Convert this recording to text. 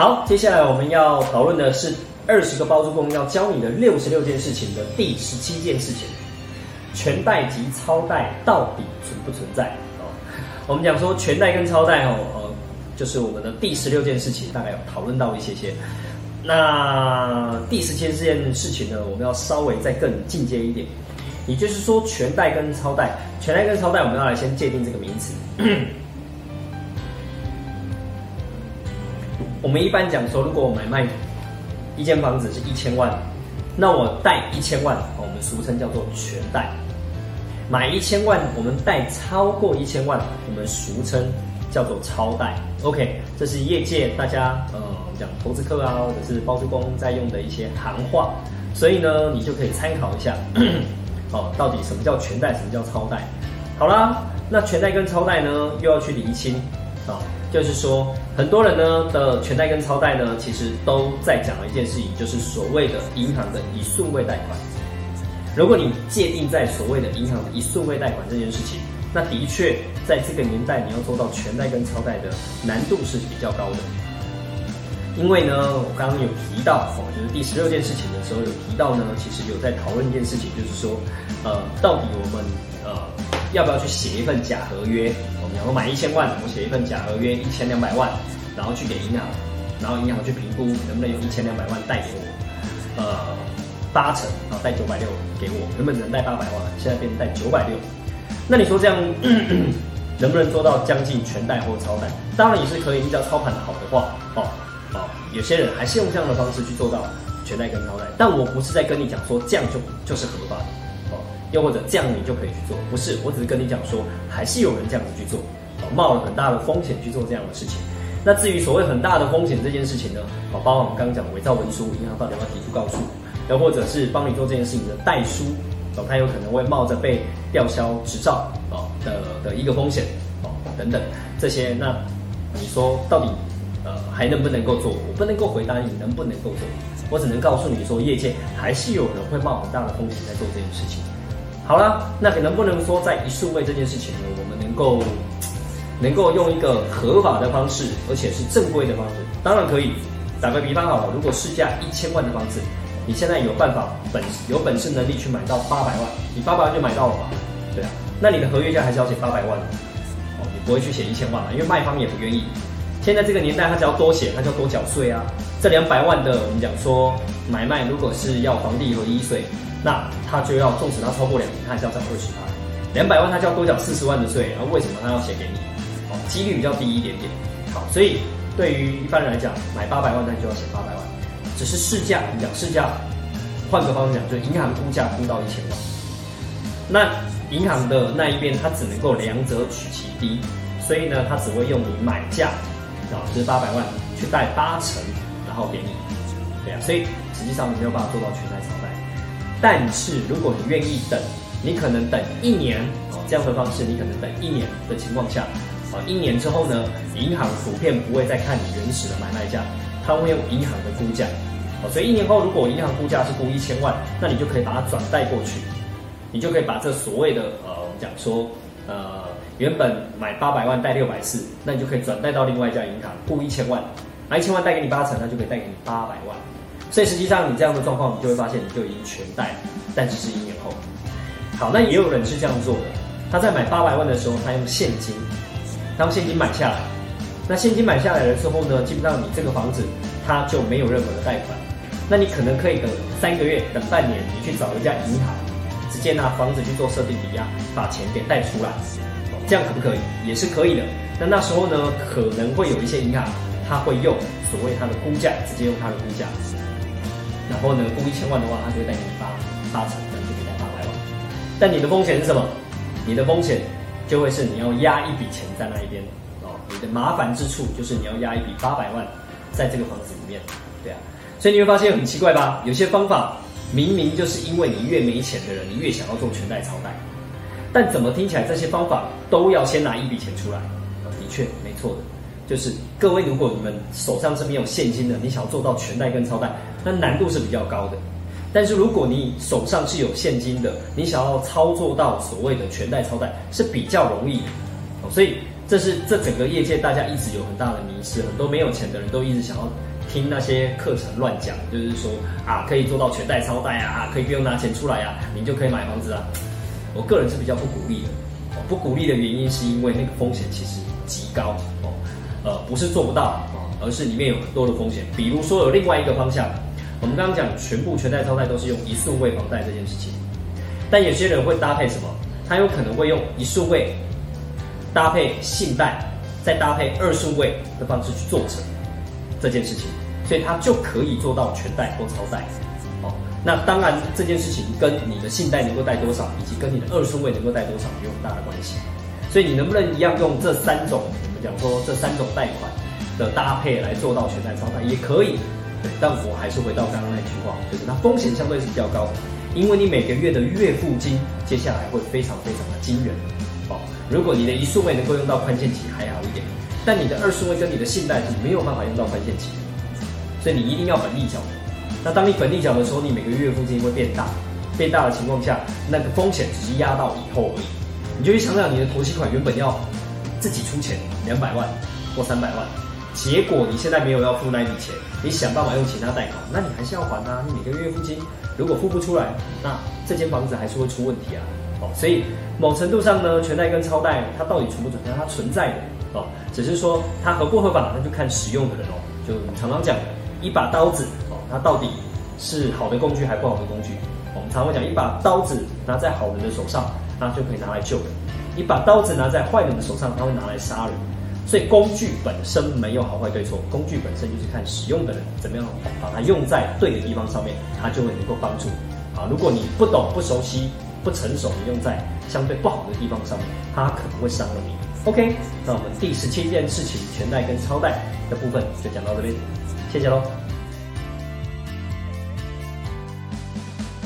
好，接下来我们要讨论的是二十个包租公要教你的六十六件事情的第十七件事情：全贷及超贷到底存不存在？哦，我们讲说全贷跟超贷哦，呃，就是我们的第十六件事情，大概有讨论到一些些。那第十七件事情呢，我们要稍微再更进阶一点，也就是说全贷跟超贷，全贷跟超贷，我们要来先界定这个名词。我们一般讲说，如果我买卖一间房子是一千万，那我贷一千万，我们俗称叫做全贷；买一千万，我们贷超过一千万，我们俗称叫做超贷。OK，这是业界大家呃讲投资客啊，或者是包租公在用的一些行话，所以呢，你就可以参考一下 哦，到底什么叫全贷，什么叫超贷？好啦，那全贷跟超贷呢，又要去厘清啊。就是说，很多人呢的全贷跟超贷呢，其实都在讲一件事情，就是所谓的银行的一顺位贷款。如果你界定在所谓的银行的一顺位贷款这件事情，那的确在这个年代你要做到全贷跟超贷的难度是比较高的。因为呢，我刚刚有提到哦，就是第十六件事情的时候有提到呢，其实有在讨论一件事情，就是说，呃，到底我们呃要不要去写一份假合约？我买一千万，我写一份假合约一千两百万，然后去给银行，然后银行去评估能不能用一千两百万贷给我，呃，八成，然后贷九百六给我，原本能贷八百万，现在变成贷九百六，那你说这样能不能做到将近全贷或超贷？当然也是可以，你只要操盘好的话，哦哦，有些人还是用这样的方式去做到全贷跟超贷，但我不是在跟你讲说这样就就是合法的。又或者这样你就可以去做，不是，我只是跟你讲说，还是有人这样子去做，冒了很大的风险去做这样的事情。那至于所谓很大的风险这件事情呢，哦，包括我们刚刚讲伪造文书，银行到底要提出告诉，又或者是帮你做这件事情的代书，哦，他有可能会冒着被吊销执照，哦的的一个风险，哦等等这些，那你说到底呃还能不能够做？我不能够回答你能不能够做，我只能告诉你说，业界还是有人会冒很大的风险在做这件事情。好了，那能不能说在一数位这件事情呢？我们能够能够用一个合法的方式，而且是正规的方式，当然可以。打个比方好了，如果市价一千万的房子，你现在有办法本有本事能力去买到八百万，你八百万就买到了嘛？对啊，那你的合约价还是要写八百万的哦，你不会去写一千万嘛？因为卖方也不愿意。现在这个年代，他只要多写，他就多缴税啊。这两百万的，我们讲说买卖，如果是要房地合一税。那他就要，纵使他超过两年，他还是要缴二十万。两百万他就要多缴四十万的税，然后为什么他要写给你？哦，几率比较低一点点。好，所以对于一般人来讲，买八百万他就要写八百万。只是市价，你讲市价，换个方式讲，就是银行估价估到一千万。那银行的那一边，他只能够两者取其低，所以呢，他只会用你买价，啊，就是八百万去贷八成，然后给你。对啊，所以实际上你没有办法做到全贷。但是如果你愿意等，你可能等一年哦，这样的方式你可能等一年的情况下，啊，一年之后呢，银行普遍不会再看你原始的买卖价，他会用银行的估价，哦，所以一年后如果银行估价是估一千万，那你就可以把它转贷过去，你就可以把这所谓的呃，我们讲说呃，原本买八百万贷六百四，那你就可以转贷到另外一家银行估一千万，拿一千万贷给你八成，那就可以贷给你八百万。所以实际上，你这样的状况，你就会发现，你就已经全贷，但只是一年后。好，那也有人是这样做的，他在买八百万的时候，他用现金，他用现金买下来。那现金买下来了之后呢，基本上你这个房子，它就没有任何的贷款。那你可能可以等三个月，等半年，你去找一家银行，直接拿房子去做设定抵押，把钱给贷出来。这样可不可以？也是可以的。那那时候呢，可能会有一些银行，他会用所谓它的估价，直接用它的估价。然后呢，估一千万的话，他就会带你发八成，那就给他八百万。但你的风险是什么？你的风险就会是你要压一笔钱在那一边哦。你的麻烦之处就是你要压一笔八百万在这个房子里面，对啊。所以你会发现很奇怪吧？有些方法明明就是因为你越没钱的人，你越想要做全贷超贷，但怎么听起来这些方法都要先拿一笔钱出来？的确没错的。就是各位，如果你们手上是没有现金的，你想要做到全贷跟超贷，那难度是比较高的。但是如果你手上是有现金的，你想要操作到所谓的全贷超贷是比较容易的。所以这是这整个业界大家一直有很大的迷失，很多没有钱的人都一直想要听那些课程乱讲，就是说啊可以做到全贷超贷啊，可以不用拿钱出来啊，你就可以买房子啊。我个人是比较不鼓励的，不鼓励的原因是因为那个风险其实极高哦，呃不是做不到，而是里面有很多的风险。比如说有另外一个方向，我们刚刚讲全部全贷超贷都是用一顺位房贷这件事情，但有些人会搭配什么？他有可能会用一顺位搭配信贷，再搭配二顺位的方式去做成这件事情，所以他就可以做到全贷或超贷。哦，那当然这件事情跟你的信贷能够贷多少，以及跟你的二顺位能够贷多少有很大的关系。所以你能不能一样用这三种，我们讲说这三种贷款的搭配来做到全贷超贷也可以。但我还是回到刚刚那句话，就是它风险相对是比较高的。因为你每个月的月付金接下来会非常非常的惊人，哦，如果你的一数位能够用到宽限期还好一点，但你的二数位跟你的信贷是没有办法用到宽限期的，所以你一定要本利缴。那当你本利缴的时候，你每个月付金会变大，变大的情况下，那个风险只是压到以后而已。你就去想想，你的投期款原本要自己出钱两百万或三百万，结果你现在没有要付那一笔钱，你想办法用其他贷款，那你还是要还啊，你每个月付金。如果付不出来，那这间房子还是会出问题啊！哦，所以某程度上呢，全贷跟超贷它到底存不存在？它存在的哦，只是说它合不合法，那就看使用的人哦。就我们常常讲一把刀子哦，它到底是好的工具还是不好的工具？我们常会讲一把刀子拿在好人的手上，那就可以拿来救人；一把刀子拿在坏人的手上，它会拿来杀人。所以工具本身没有好坏对错，工具本身就是看使用的人怎么样把它用在对的地方上面，它就会能够帮助。啊，如果你不懂、不熟悉、不成熟，你用在相对不好的地方上面，它可能会伤了你。OK，那我们第十七件事情，全贷跟超贷的部分就讲到这边，谢谢喽。